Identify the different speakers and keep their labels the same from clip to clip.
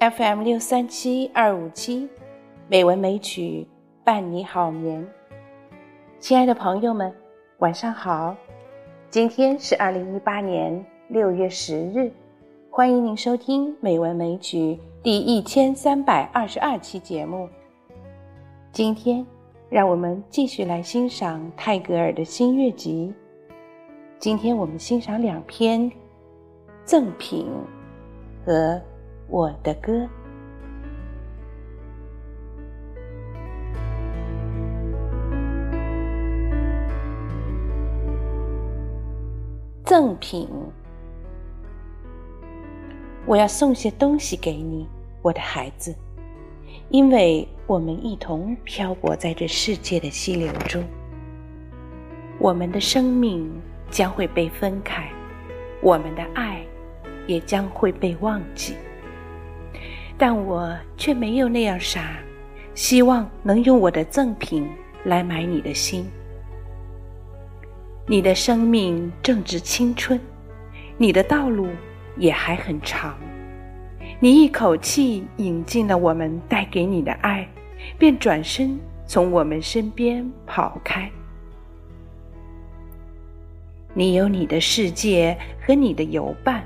Speaker 1: FM 六三七二五七，美文美曲伴你好眠。亲爱的朋友们，晚上好！今天是二零一八年六月十日，欢迎您收听《美文美曲》第一千三百二十二期节目。今天，让我们继续来欣赏泰戈尔的新月集。今天我们欣赏两篇《赠品》和。我的歌，赠品。我要送些东西给你，我的孩子，因为我们一同漂泊在这世界的溪流中，我们的生命将会被分开，我们的爱也将会被忘记。但我却没有那样傻，希望能用我的赠品来买你的心。你的生命正值青春，你的道路也还很长。你一口气饮尽了我们带给你的爱，便转身从我们身边跑开。你有你的世界和你的游伴。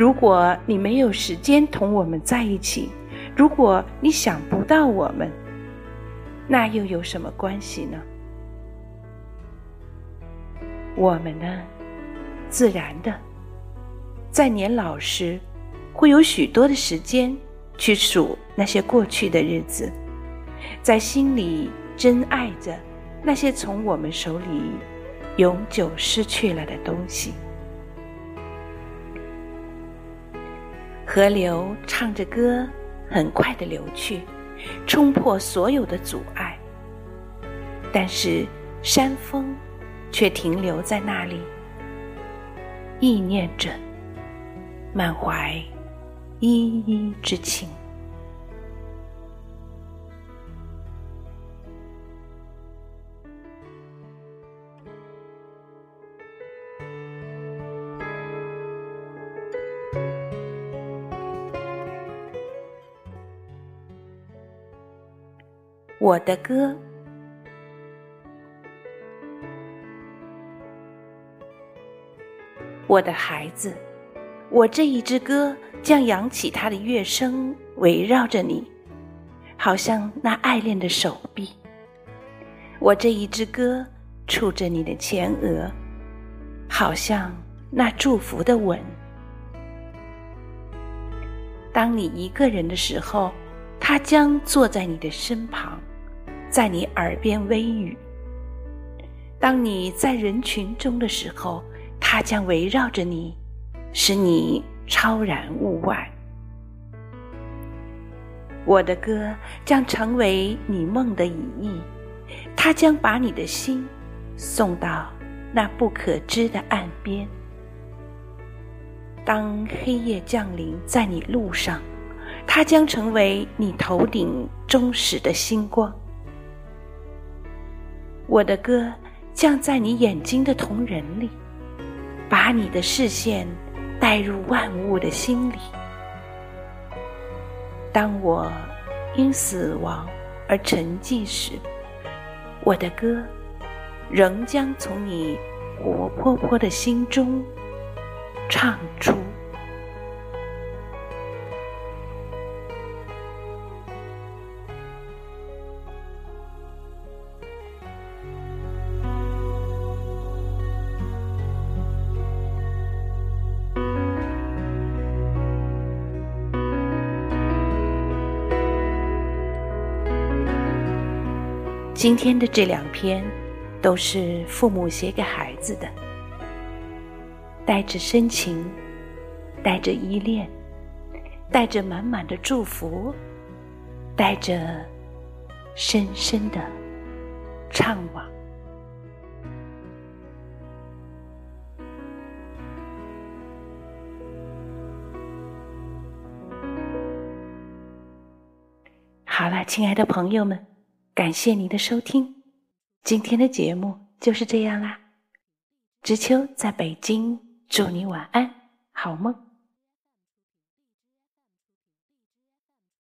Speaker 1: 如果你没有时间同我们在一起，如果你想不到我们，那又有什么关系呢？我们呢，自然的，在年老时，会有许多的时间去数那些过去的日子，在心里珍爱着那些从我们手里永久失去了的东西。河流唱着歌，很快的流去，冲破所有的阻碍。但是山峰却停留在那里，意念着，满怀依依之情。我的歌，我的孩子，我这一支歌将扬起它的乐声，围绕着你，好像那爱恋的手臂。我这一支歌触着你的前额，好像那祝福的吻。当你一个人的时候，他将坐在你的身旁。在你耳边微语。当你在人群中的时候，它将围绕着你，使你超然物外。我的歌将成为你梦的羽翼，它将把你的心送到那不可知的岸边。当黑夜降临在你路上，它将成为你头顶忠实的星光。我的歌将在你眼睛的瞳仁里，把你的视线带入万物的心里。当我因死亡而沉寂时，我的歌仍将从你活泼泼的心中唱出。今天的这两篇，都是父母写给孩子的，带着深情，带着依恋，带着满满的祝福，带着深深的怅惘。好了，亲爱的朋友们。感谢您的收听，今天的节目就是这样啦。知秋在北京，祝你晚安，好梦。